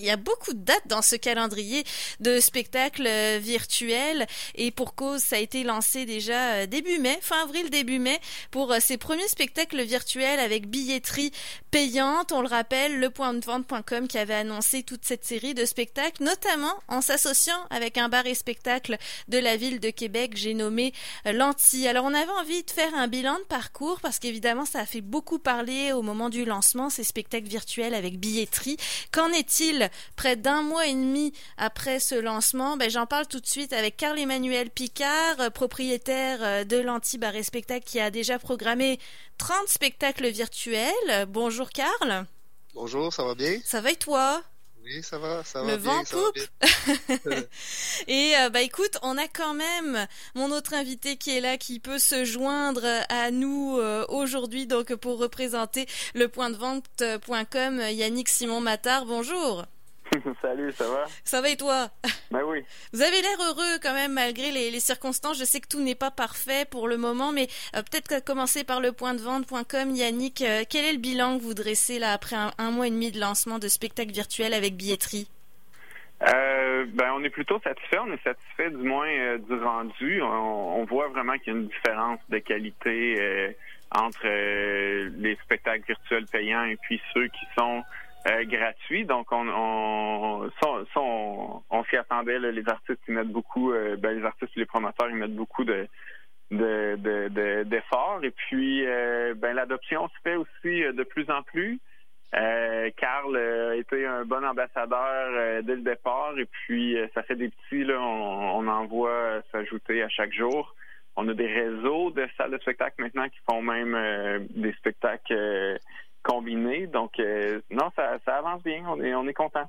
il y a beaucoup de dates dans ce calendrier de spectacles euh, virtuels et pour cause, ça a été lancé déjà euh, début mai, fin avril, début mai, pour ces premiers spectacles virtuels avec billetterie payante. On le rappelle, lepointdevente.com qui avait annoncé toute cette série de spectacles, notamment en s'associant avec un bar et spectacle de la ville de Québec, j'ai nommé Lanty. Alors on avait envie de faire un bilan de parcours parce qu'évidemment ça a fait beaucoup parler au moment du lancement, ces spectacles virtuels avec billetterie. Qu'en est-il près d'un mois et demi après ce lancement, ben, j'en parle tout de suite avec Carl-Emmanuel Picard, euh, propriétaire euh, de l'Anti-Bar et Spectacle qui a déjà programmé 30 spectacles virtuels. Bonjour Carl. Bonjour, ça va bien? Ça va et toi? Oui, ça va, ça va. Le vent poupe. Et euh, bah écoute, on a quand même mon autre invité qui est là, qui peut se joindre à nous aujourd'hui, donc pour représenter le point de vente.com, Yannick Simon Matard. Bonjour. Salut, ça va? Ça va et toi? Ben oui. Vous avez l'air heureux quand même malgré les, circonstances. Je sais que tout n'est pas parfait pour le moment, mais euh, peut-être commencer par le point de vente.com. Yannick, euh, quel est le bilan que vous dressez là après un, mois et demi de lancement de spectacle virtuel avec billetterie? Euh, ben, on est plutôt satisfait. On est satisfait du moins du rendu. On, voit vraiment qu'il y a une différence de qualité entre les spectacles virtuels payants et puis ceux qui sont euh, gratuit. Donc, on, on, on, on s'y attendait. les artistes, ils mettent beaucoup, euh, ben, les artistes et les promoteurs, ils mettent beaucoup de d'efforts. De, et puis, euh, ben, l'adoption se fait aussi de plus en plus. Carl a été un bon ambassadeur dès le départ. Et puis, ça fait des petits, là, on en voit s'ajouter à chaque jour. On a des réseaux de salles de spectacle maintenant qui font même des spectacles combiné. Donc, euh, non, ça, avance bien. On est, on est content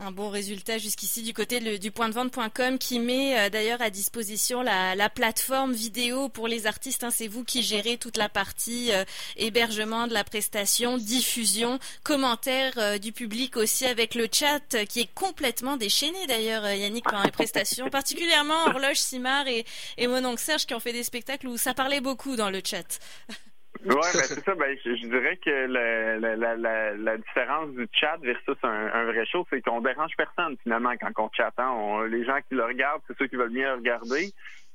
un bon résultat jusqu'ici du côté du point de vente.com qui met euh, d'ailleurs à disposition la, plateforme vidéo pour les artistes. Hein. C'est vous qui gérez toute la partie euh, hébergement de la prestation, diffusion, commentaires du public aussi avec le chat qui est complètement déchaîné d'ailleurs Yannick pendant les prestations, particulièrement Horloge Simard et, et mon oncle Serge qui ont fait des spectacles où ça parlait beaucoup dans le chat. Ouais, ben c'est ça. Ben, je, dirais que la, la, la, la, différence du chat versus un, un vrai show, c'est qu'on dérange personne finalement quand on chatte. Hein. On, les gens qui le regardent, c'est ceux qui veulent bien le regarder.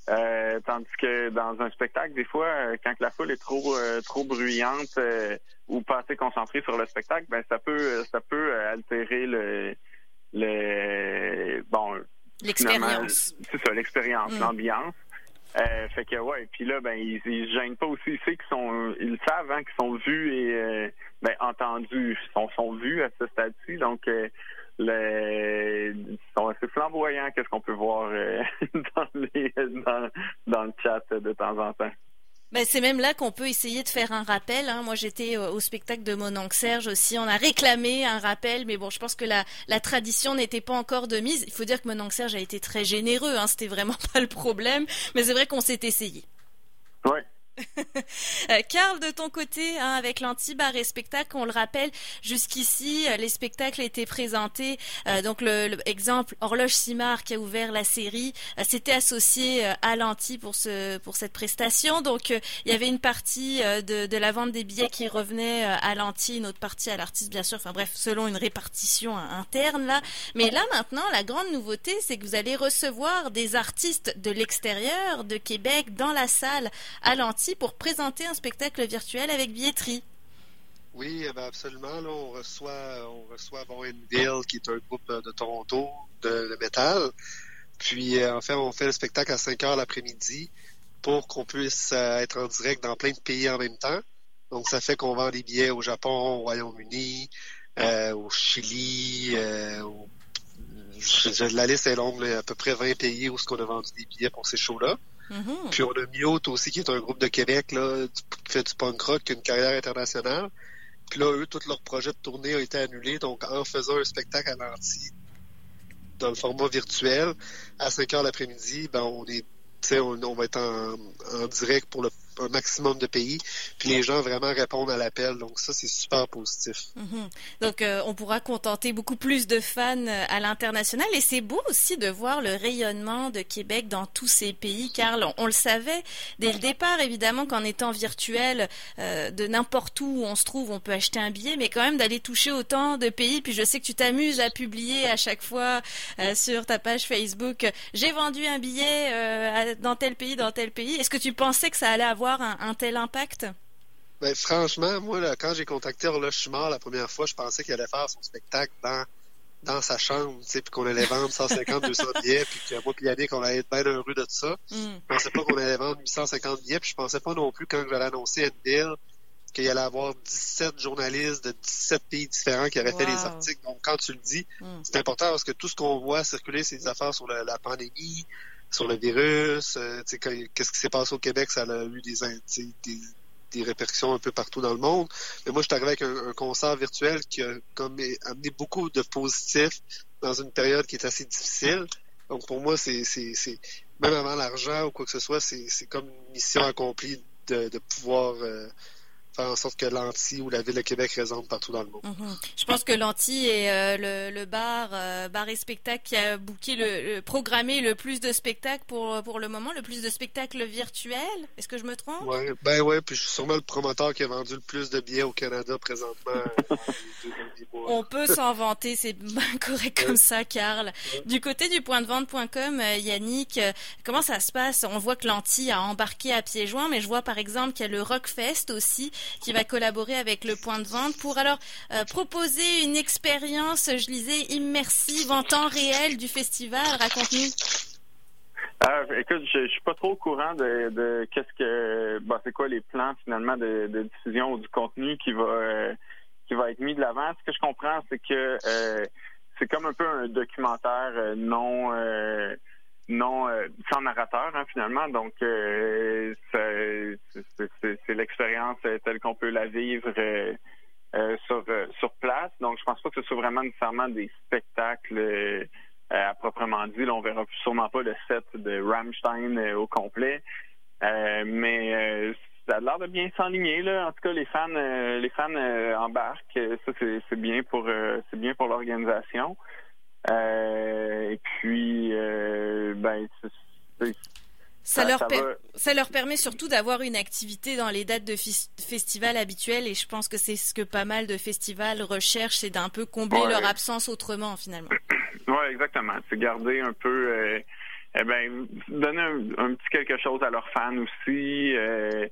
Euh, tandis que dans un spectacle, des fois, euh, quand la foule est trop euh, trop bruyante ou pas assez concentrée sur le spectacle, ben ça peut ça peut altérer le le bon l'expérience. C'est ça, l'expérience, mm. l'ambiance. Euh, fait que ouais, puis là, ben ils, ils gênent pas aussi. Ils qu'ils sont, ils savent hein, qu'ils sont vus et euh, ben entendus, ils sont, sont vus à ce stade-ci. Donc euh, les, ils sont assez flamboyants qu'est-ce qu'on peut voir euh, dans, les, dans, dans le chat de temps en temps. Ben, c'est même là qu'on peut essayer de faire un rappel. Hein. Moi, j'étais au spectacle de mon oncle Serge aussi. On a réclamé un rappel, mais bon, je pense que la, la tradition n'était pas encore de mise. Il faut dire que mon oncle Serge a été très généreux. Hein. C'était vraiment pas le problème, mais c'est vrai qu'on s'est essayé. Ouais. Euh, Carl, de ton côté, hein, avec l'anti-bar et spectacle, on le rappelle, jusqu'ici, euh, les spectacles étaient présentés. Euh, donc, le, exemple, Horloge Simard qui a ouvert la série, s'était associé à l'anti pour ce pour cette prestation. Donc, il y avait une partie de, de, la vente des billets qui revenait à l'anti, une autre partie à l'artiste, bien sûr. Enfin bref, selon une répartition interne là. Mais là, maintenant, la grande nouveauté, c'est que vous allez recevoir des artistes de l'extérieur, de Québec, dans la salle à l'anti pour présenter un spectacle virtuel avec billetterie. Oui, eh ben, absolument. Là, on reçoit, on reçoit qui est un groupe de Toronto de, métal. Puis, euh, en fait, on fait le spectacle à 5 heures l'après-midi pour qu'on puisse euh, être en direct dans plein de pays en même temps. Donc, ça fait qu'on vend des billets au Japon, au Royaume-Uni, euh, au Chili, la liste est longue, à peu près 20 pays où ce qu'on a vendu des billets pour ces shows-là. Mm-hmm. Puis on a Miote aussi, qui est un groupe de Québec là, qui fait du punk rock, qui a une carrière internationale. Puis là, eux, tout leur projet de tournée a été annulé. Donc, en faisant un spectacle à l'anti dans le format virtuel, à 5 heures l'après-midi, ben on est on, on, va être en, direct pour le un maximum de pays. Puis les gens vraiment répondent à l'appel. Donc ça, c'est super positif. Mhm. Donc euh, on pourra contenter beaucoup plus de fans euh, à l'international. Et c'est beau aussi de voir le rayonnement de Québec dans tous ces pays, car on, le savait dès le départ, évidemment, qu'en étant virtuel, euh, de n'importe où on se trouve, on peut acheter un billet, mais quand même d'aller toucher autant de pays. Puis je sais que tu t'amuses à publier à chaque fois sur ta page Facebook, j'ai vendu un billet dans tel pays, dans tel pays. Est-ce que tu pensais que ça allait avoir un, tel impact? Ben, franchement, moi, quand j'ai contacté Orla Schumar la première fois, je pensais qu'il allait faire son spectacle dans, dans sa chambre, puis qu'on allait vendre 150, 200 billets, puis que moi et Yannick, on allait être bien heureux de ça. Mm. Je pensais pas qu'on allait vendre 850 billets, puis je pensais pas non plus quand j'allais annoncer Bill qu'il y allait avoir 17 journalistes de 17 pays différents qui auraient fait les articles. Donc, quand tu le dis, mm. c'est important parce que tout ce qu'on voit circuler, c'est des affaires sur la pandémie, sur le virus. Euh, qu'est-ce qui s'est passé au Québec, ça a eu des, des, des, répercussions un peu partout dans le monde. Mais moi, je suis arrivé avec un, concert virtuel qui a comme amené beaucoup de positifs dans une période qui est assez difficile. Donc pour moi, c'est même avant l'argent ou quoi que ce soit, c'est comme une mission accomplie de, de pouvoir euh, faire en sorte que l'Anti ou la Ville de Québec résonne partout dans le monde. Mhm. Je pense que l'Anti est euh, le, bar, euh, bar et spectacle qui a booké le, programmé le plus de spectacles pour, pour le moment, le plus de spectacles virtuels. Est-ce que je me trompe? Oui, ben ouais, puis je suis sûrement le promoteur qui a vendu le plus de billets au Canada présentement. On peut s'en vanter, c'est correct comme ça, Carl. Du côté du point de vente.com, euh, Yannick, comment ça se passe? On voit que l'Anti a embarqué à pieds joints, mais je vois par exemple qu'il y a le Rockfest aussi qui va collaborer avec le point de vente pour alors euh, proposer une expérience, je lisais, immersive en temps réel du festival. Raconte-nous. Ah, écoute, je, je suis pas trop au courant de, qu'est-ce que, bah, c'est quoi les plans finalement de, diffusion ou du contenu qui va euh, qui va être mis de l'avant. Ce que je comprends, c'est que euh, c'est comme un peu un documentaire non non euh, sans narrateur hein, finalement. Donc euh, c'est l'expérience telle qu'on peut la vivre euh, sur sur place. Donc je pense pas que ce soit vraiment nécessairement des spectacles à proprement dit. Là, on verra sûrement pas le set de Rammstein au complet, mais ça a l'air de bien s'enligner là. En tout cas, les fans, les fans embarquent. Ça, c'est bien pour, c'est bien pour l'organisation. Euh, et puis, euh, ben, ça, leur ça, leur permet surtout d'avoir une activité dans les dates de festival habituelles et je pense que c'est ce que pas mal de festivals recherchent, c'est d'un peu combler leur absence autrement finalement. Oui, exactement. C'est garder un peu, euh, eh ben, donner un, petit quelque chose à leurs fans aussi. Euh,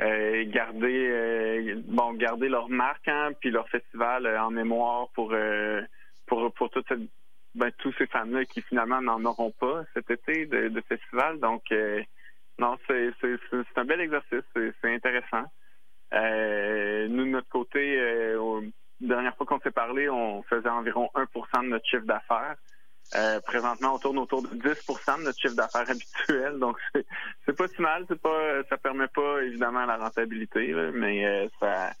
euh, garder bon garder leur marque hein, puis leur festival en mémoire pour pour pour toute cette ben, tous ces fans-là qui finalement n'en auront pas cet été de, festival. Donc, euh, non, c'est un bel exercice, c'est intéressant. Euh, nous, de notre côté, euh, dernière fois qu'on s'est parlé, on faisait environ 1% de notre chiffre d'affaires. présentement, on tourne autour de 10% de notre chiffre d'affaires habituel. Donc, c'est pas si mal. C'est pas, ça permet pas évidemment la rentabilité, mais ça,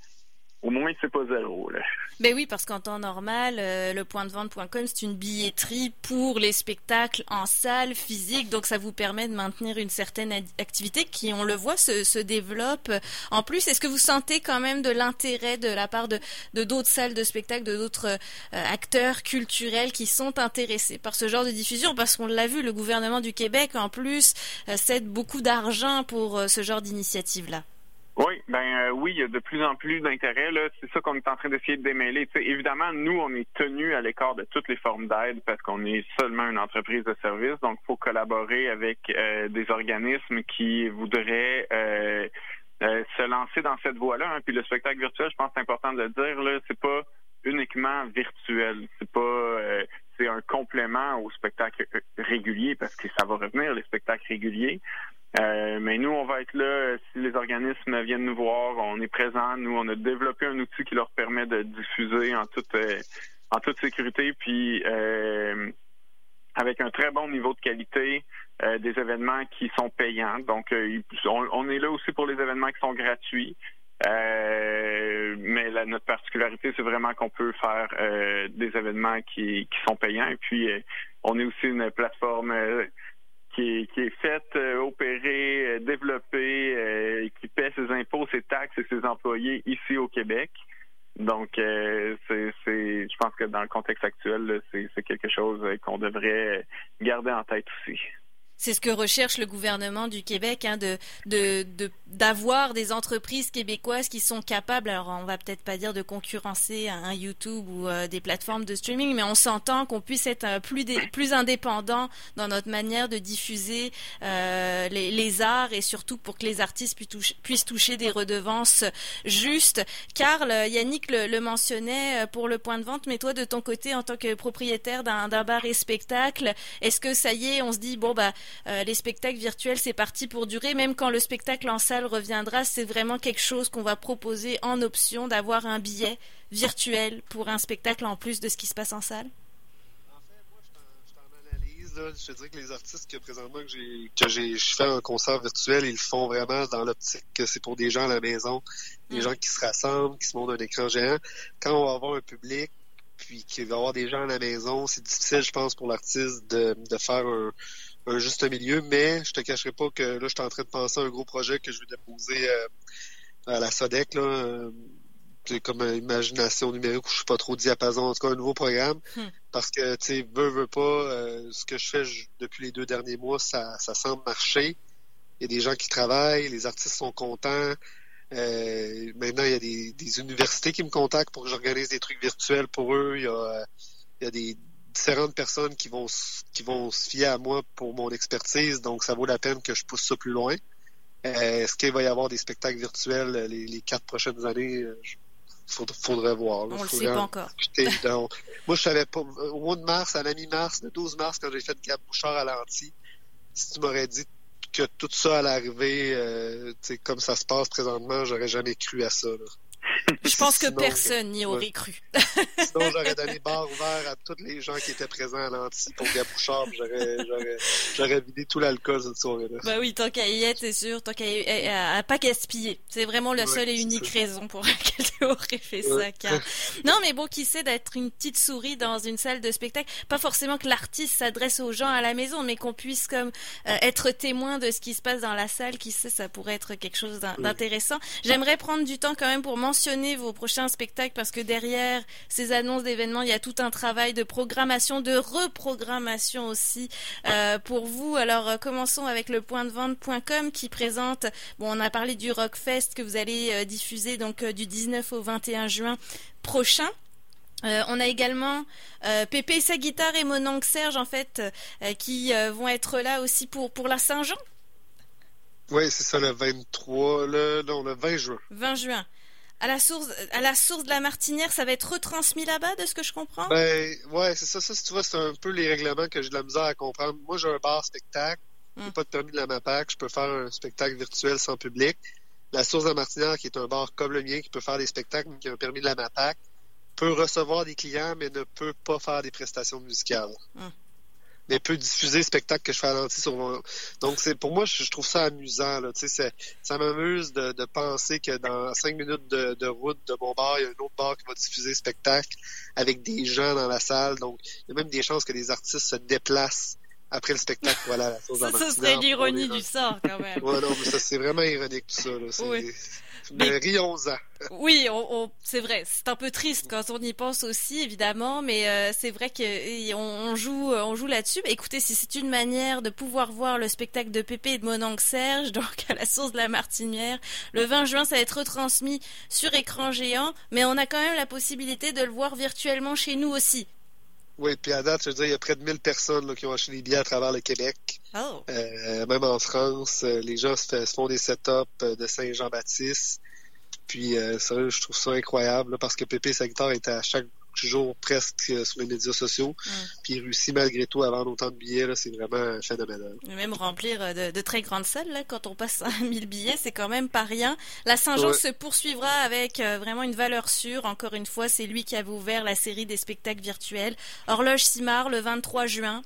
au moins c'est pas zéro. Là. Ben oui, parce qu'en temps normal, euh, le point de vente.com, c'est une billetterie pour les spectacles en salle physique, donc ça vous permet de maintenir une certaine activité qui, on le voit, se, développe. En plus, est-ce que vous sentez quand même de l'intérêt de la part de d'autres salles de spectacle, de d'autres euh, acteurs culturels qui sont intéressés par ce genre de diffusion? Parce qu'on l'a vu, le gouvernement du Québec, en plus, euh, cède beaucoup d'argent pour ce genre d'initiative-là. Oui, ben euh, oui, il y a de plus en plus d'intérêt. Là, c'est ça qu'on est en train d'essayer de démêler. évidemment, nous, on est tenus à l'écart de toutes les formes d'aide parce qu'on est seulement une entreprise de service. Donc, faut collaborer avec euh, des organismes qui voudraient euh, se lancer dans cette voie-là. Hein. Puis le spectacle virtuel, je pense c'est important de le dire. Là, c'est pas uniquement virtuel. C'est pas c'est un complément au spectacle régulier parce que ça va revenir les spectacles réguliers. Euh, mais nous, on va être là si les organismes viennent nous voir. On est présent. Nous, on a développé un outil qui leur permet de diffuser en toute euh, en toute sécurité, puis euh, avec un très bon niveau de qualité, des événements qui sont payants. Donc, on, est là aussi pour les événements qui sont gratuits. mais la, notre particularité, c'est vraiment qu'on peut faire des événements qui, qui sont payants. Et puis, on est aussi une plateforme qui, qui est faite, opérée, développée, qui paie ses impôts, ses taxes et ses employés ici au Québec. Donc, c'est, je pense que dans le contexte actuel, c'est quelque chose qu'on devrait garder en tête aussi. C'est ce que recherche le gouvernement du Québec, hein, de, de, d'avoir des entreprises québécoises qui sont capables, alors on va peut-être pas dire de concurrencer un, YouTube ou euh, des plateformes de streaming, mais on s'entend qu'on puisse être euh, plus, plus indépendant dans notre manière de diffuser euh, les, arts et surtout pour que les artistes puissent toucher, puissent toucher des redevances justes. Karl, Yannick le, le, mentionnait pour le point de vente, mais toi de ton côté en tant que propriétaire d'un, d'un bar et spectacle, est-ce que ça y est, on se dit bon bah les spectacles virtuels c'est parti pour durer, même quand le spectacle en salle reviendra, c'est vraiment quelque chose qu'on va proposer en option d'avoir un billet virtuel pour un spectacle en plus de ce qui se passe en salle? En fait, moi, je te dirais que les artistes que présentement que j'ai que un concert virtuel, ils le font vraiment dans l'optique que c'est pour des gens à la maison, des mm. gens qui se rassemblent, qui se montrent un écran géant. Quand on va avoir un public, puis qu'il va y avoir des gens à la maison, c'est difficile, je pense, pour l'artiste de, de faire un, un juste milieu, mais je te cacherai pas que là, je suis en train de penser à un gros projet que je vais déposer euh, à la SODEC, là. Euh, c'est comme une imagination numérique où je suis pas trop diapason, en tout cas un nouveau programme. Hmm. Parce que, tu sais, veux, veux pas, euh, ce que je fais depuis les deux derniers mois, ça, ça semble marcher. Il y a des gens qui travaillent, les artistes sont contents. maintenant, il y a des, des, universités qui me contactent pour que j'organise des trucs virtuels pour eux. Il y a, il y a des, différentes personnes qui vont qui vont se fier à moi pour mon expertise, donc ça vaut la peine que je pousse ça plus loin. Euh, est-ce qu'il va y avoir des spectacles virtuels euh, les, quatre prochaines années? Il euh, faudrait, voir. On le sait pas encore. moi, je savais pas. Au mois de mars, à la mi-mars, le 12 mars, quand j'ai fait Gab Bouchard à l'anti, si tu m'aurais dit que tout ça allait arriver comme ça se passe présentement, j'aurais jamais cru à ça. Je pense que personne n'y aurait cru. Sinon, j'aurais donné barre ouvert à tous les gens qui étaient présents à l'anti pour Gabouchard. J'aurais vidé tout l'alcool cette soirée-là. Bah oui, tant qu'à y être, c'est sûr. Tant qu'à eh, pas gaspiller. C'est vraiment la seule et unique raison pour laquelle tu aurais fait ça. Non, mais bon, qui sait d'être une petite souris dans une salle de spectacle. Pas forcément que l'artiste s'adresse aux gens à la maison, mais qu'on puisse comme euh, être témoin de ce qui se passe dans la salle. Qui sait, ça pourrait être quelque chose d'intéressant. J'aimerais prendre du temps quand même pour mentionner vos prochains spectacles parce que derrière ces annonces d'événements, il y a tout un travail de programmation, de reprogrammation aussi euh, pour vous. Alors euh, commençons avec le point de vente.com qui présente, bon on a parlé du Rockfest que vous allez euh, diffuser donc du 19 au 21 juin prochain. on a également Pépé sa guitare et mon oncle Serge en fait qui vont être là aussi pour pour la Saint-Jean. Oui, c'est ça le 23 le non le 20 juin. 20 juin à la source, à la source de la Martinière, ça va être retransmis là-bas, de ce que je comprends? Ben, ouais, c'est ça. Ça, tu vois, c'est un peu les règlements que j'ai de la misère à comprendre. Moi, j'ai un bar spectacle. Je n'ai hmm. pas de permis de la MAPAC. Je peux faire un spectacle virtuel sans public. La source de la Martinière, qui est un bar comme le mien, qui peut faire des spectacles, mais qui a un permis de la MAPAC, peut recevoir des clients, mais ne peut pas faire des prestations musicales. Hmm mais peut diffuser le spectacle que je fais à l'anti sur mon... Donc, c'est pour moi, je, trouve ça amusant. Là. Tu sais, ça m'amuse de, de, penser que dans cinq minutes de, de, route de mon bar, il y a un autre bar qui va diffuser le spectacle avec des gens dans la salle. Donc, il y a même des chances que des artistes se déplacent après le spectacle. Voilà, ça, ce serait l'ironie du sort, quand même. ouais, non, mais ça, c'est vraiment ironique, tout ça. Là. Oui. Mais rions-en. Oui, on, c'est vrai. C'est un peu triste quand on y pense aussi, évidemment, mais euh, c'est vrai qu'on on joue, on joue là-dessus. écoutez, si c'est une manière de pouvoir voir le spectacle de Pépé et de Mononc Serge, donc à la source de la Martinière, le 20 juin, ça va être retransmis sur écran géant, mais on a quand même la possibilité de le voir virtuellement chez nous aussi. Oui, puis à date, je veux dire, il y a près de 1000 personnes qui ont acheté des billets à travers le Québec. Oh. Euh, même en France, euh, les gens se, font des setups euh, de Saint-Jean-Baptiste. Puis, euh, sérieux, je trouve ça incroyable parce que Pépé Sector est à chaque jour presque sur les médias sociaux. Puis il réussit malgré tout à vendre autant de billets. C'est vraiment phénoménal. même remplir de, très grandes salles, là, quand on passe à 1000 billets, c'est quand même pas rien. La Saint-Jean se poursuivra avec vraiment une valeur sûre. Encore une fois, c'est lui qui avait ouvert la série des spectacles virtuels. Horloge Simard le 23 juin.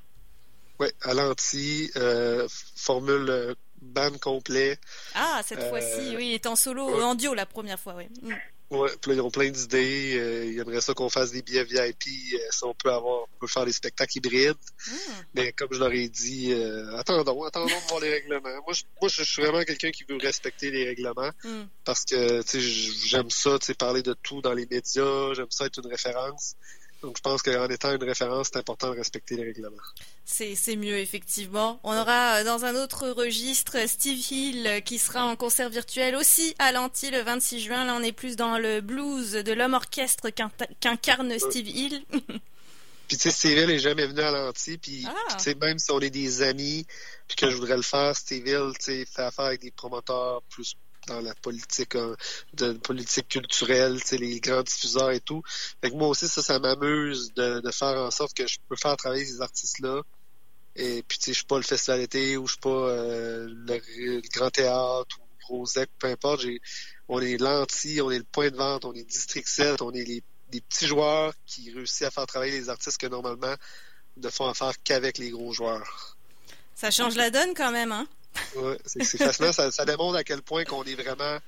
Oui, à l'anti, euh, formule euh, band complet. Ah, cette fois-ci, euh, oui, il est en solo, en duo la première fois, oui. Mm. Ouais, puis là, ils ont plein d'idées. Euh, ils aimeraient ça qu'on fasse des billets VIP. Euh, si on peut avoir, on peut faire des spectacles hybrides. Hmm. Mais comme je leur ai dit, euh, attendons, attendons de voir les règlements. Moi, je, moi, je suis vraiment quelqu'un qui veut respecter les règlements Hmm. parce que, tu sais, j'aime ça, tu sais, parler de tout dans les médias. J'aime ça être une référence. Donc, je pense qu'en étant une référence, c'est important de respecter les règlements. C'est, mieux, effectivement. On aura euh, dans un autre registre Steve Hill euh, qui sera en concert virtuel aussi à l'Anti le 26 juin. Là, on est plus dans le blues de l'homme orchestre qu'in- qu'incarne Steve Hill. Puis, tu sais, Steve Hill est jamais venu à l'anti. Puis, Ah. puis, tu sais, même si on est des amis, puis que je voudrais le faire, Steve Hill, tu sais, fait affaire avec des promoteurs plus dans la politique, euh, de politique culturelle, les grands diffuseurs et tout. Fait que moi aussi, ça, ça m'amuse de, faire en sorte que je peux faire travailler ces artistes-là. Et puis, tu sais, je suis pas le festival d'été ou je suis pas euh, le, grand théâtre ou Rosec, peu importe. On est l'anti, on est le point de vente, on est District 7, on est les, des petits joueurs qui réussissent à faire travailler les artistes que normalement ne font affaire qu'avec les gros joueurs. Ça change la donne quand même, hein? Ouais, c'est, fascinant. ça, ça démontre à quel point qu'on est vraiment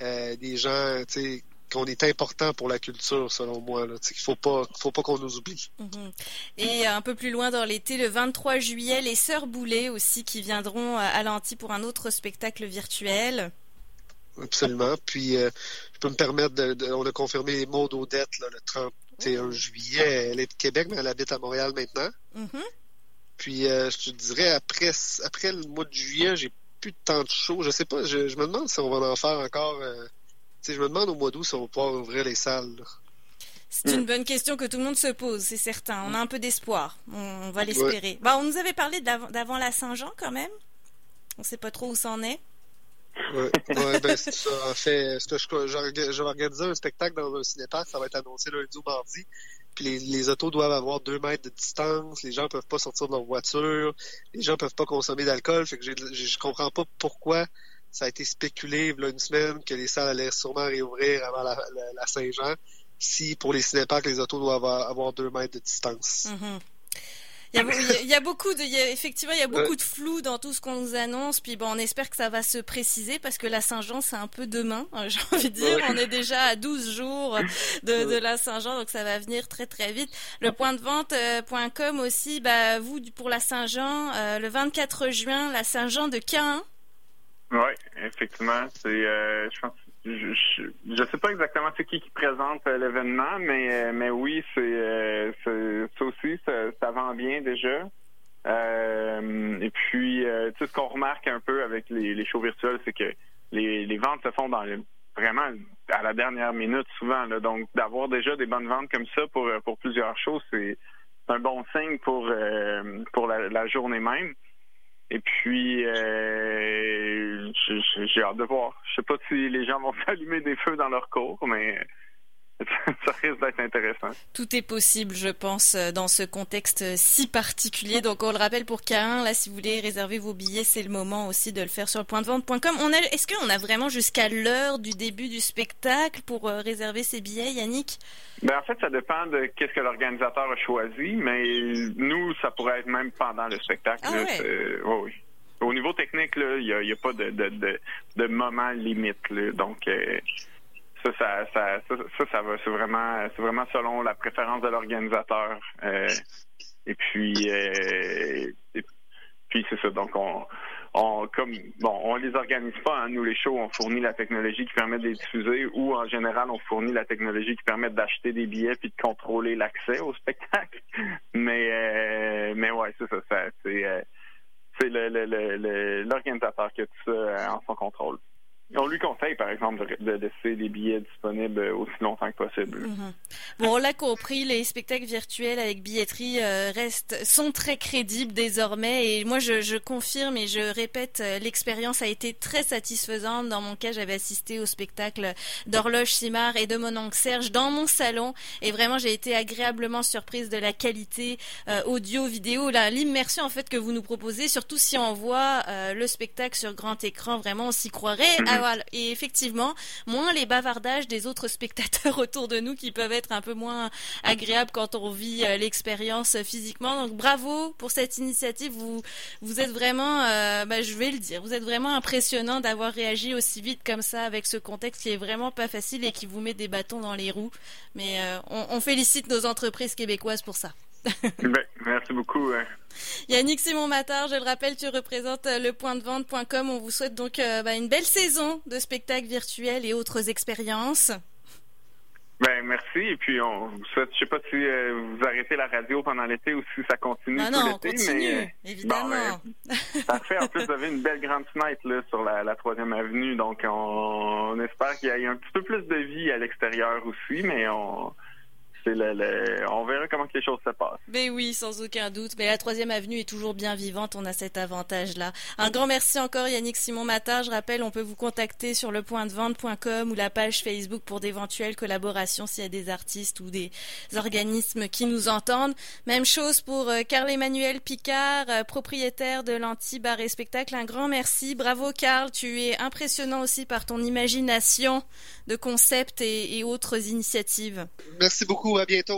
euh, des gens, tu sais, qu'on est important pour la culture, selon moi. Là. Sais, qu'il faut pas, faut pas qu'on nous oublie. Mhm. Et un peu plus loin dans l'été, le 23 juillet, les Sœurs Boulet aussi qui viendront à l'Anti pour un autre spectacle virtuel. Absolument. Puis, euh, je peux me permettre de, de- on a confirmé Maud Odette là, le 31 juillet. Elle est de Québec, mais elle habite à Montréal maintenant. Mhm. Puis, euh, je te dirais, après, après le mois de juillet, j'ai plus de temps de show. Je sais pas, je, je me demande si on va en faire encore. euh, tu sais, je me demande au mois d'août si on va pouvoir ouvrir les salles. là. C'est une bonne question que tout le monde se pose, c'est certain. On a un peu d'espoir. On, va l'espérer. Bah, on nous avait parlé d'avant la Saint-Jean quand même. On sait pas trop où ça en est. Ouais, ouais ben c'est ça. En fait, ce que je, je, je vais organiser un spectacle dans un cinépark, ça va être annoncé lundi ou mardi. Puis les, autos doivent avoir deux mètres de distance, les gens peuvent pas sortir de leur voiture, les gens peuvent pas consommer d'alcool. Fait que je comprends pas pourquoi ça a été spéculé il y a une semaine que les salles allaient sûrement réouvrir avant la, Saint-Jean. Si pour les cinéparks, les autos doivent avoir, deux mètres de distance. Mhm. A, il y a- il y a beaucoup de, il y a- effectivement, il y a beaucoup de flou dans tout ce qu'on nous annonce. Puis bon, on espère que ça va se préciser parce que la Saint-Jean, c'est un peu demain, euh, j'ai envie de dire. Ouais. On est déjà à 12 jours de, de la Saint-Jean, donc ça va venir très très vite. Le point de vente.com aussi, bah, vous, pour la Saint-Jean, euh, le 24 juin, la Saint-Jean de Caen. Oui, effectivement. C'est, euh, je pense, je, je sais pas exactement c'est qui présente euh, l'événement, mais euh, mais oui, c'est, euh, c'est- ça aussi, ça, vend bien déjà. Et puis, tu sais, ce qu'on remarque un peu avec les, shows virtuels, c'est que les, ventes se font dans le, vraiment à la dernière minute souvent. Donc, d'avoir déjà des bonnes ventes comme ça pour plusieurs shows, c'est un bon signe pour pour la, la journée même. Et puis, euh, j'ai hâte de voir. Je sais pas si les gens vont s'allumer des feux dans leur cours, mais ça risque d'être intéressant. Tout est possible, je pense, euh, dans ce contexte euh, si particulier. Donc, on le rappelle pour Caen, là, si vous voulez réserver vos billets, c'est le moment aussi de le faire sur le point de vente.com. On a, est-ce qu'on a vraiment jusqu'à l'heure du début du spectacle pour euh, réserver ses billets, Yannick? Ben, en fait, ça dépend de qu'est-ce que l'organisateur a choisi, mais nous, ça pourrait être même pendant le spectacle. Ah là. ouais. C'est- ouais, oui. Au niveau technique, il n'y a, il y a pas de, de, de, de moment limite. là. Donc, euh, ça, ça, ça, ça, va. C'est vraiment, c'est vraiment selon la préférence de l'organisateur. Euh, et puis, euh, puis c'est ça. Donc, on, on, comme bon, on les organise pas. hein, nous, les shows, on fournit la technologie qui permet de les diffuser, ou en général, on fournit la technologie qui permet d'acheter des billets puis de contrôler l'accès au spectacle. Mais, euh, mais ouais, c'est ça. ça c'est euh, c'est le- le- le- l'organisateur qui a tout ça en son contrôle. On lui conseille, par exemple, de, laisser les billets disponibles aussi longtemps que possible. Mhm. Bon, on l'a compris, les spectacles virtuels avec billetterie euh, restent sont très crédibles désormais. Et moi, je, je confirme et je répète, euh, l'expérience a été très satisfaisante. Dans mon cas, j'avais assisté au spectacle d'Horloge Simard et de mon oncle Serge dans mon salon. Et vraiment, j'ai été agréablement surprise de la qualité euh, audio, vidéo, l'immersion en fait que vous nous proposez. Surtout si on voit euh, le spectacle sur grand écran, vraiment, on s'y croirait Mhm. Bah voilà. Et effectivement, moins les bavardages des autres spectateurs autour de nous qui peuvent être un peu moins agréables quand on vit euh, l'expérience physiquement. Donc bravo pour cette initiative. Vous vous êtes vraiment, euh, bah, je vais le dire, vous êtes vraiment impressionnant d'avoir réagi aussi vite comme ça avec ce contexte qui est vraiment pas facile et qui vous met des bâtons dans les roues. Mais euh, on, on félicite nos entreprises québécoises pour ça. Ben, merci beaucoup. Yannick Simon Matard, je le rappelle, tu représentes euh, le point de vente.com. On vous souhaite donc euh, bah, une belle saison de spectacles virtuels et autres expériences. Ben merci et puis on vous souhaite, je sais pas si euh, vous arrêtez la radio pendant l'été ou si ça continue ah non, on continue, mais, évidemment. Bon, parfait. En plus, vous avez une belle grande fenêtre là sur la troisième avenue, donc on, on espère qu'il y ait un petit peu plus de vie à l'extérieur aussi, mais on on verra comment les choses se passent. Mais oui, sans aucun doute. Mais la troisième avenue est toujours bien vivante. On a cet avantage-là. Un grand merci encore, Yannick Simon Matin. Je rappelle, on peut vous contacter sur le point de vente.com ou la page Facebook pour d'éventuelles collaborations s'il y a des artistes ou des organismes qui nous entendent. Même chose pour euh, Carl Emmanuel Picard, euh, propriétaire de l'Anti-Bar et Spectacle. Un grand merci. Bravo, Carl. Tu es impressionnant aussi par ton imagination de concepts et autres initiatives. Merci beaucoup à bientôt.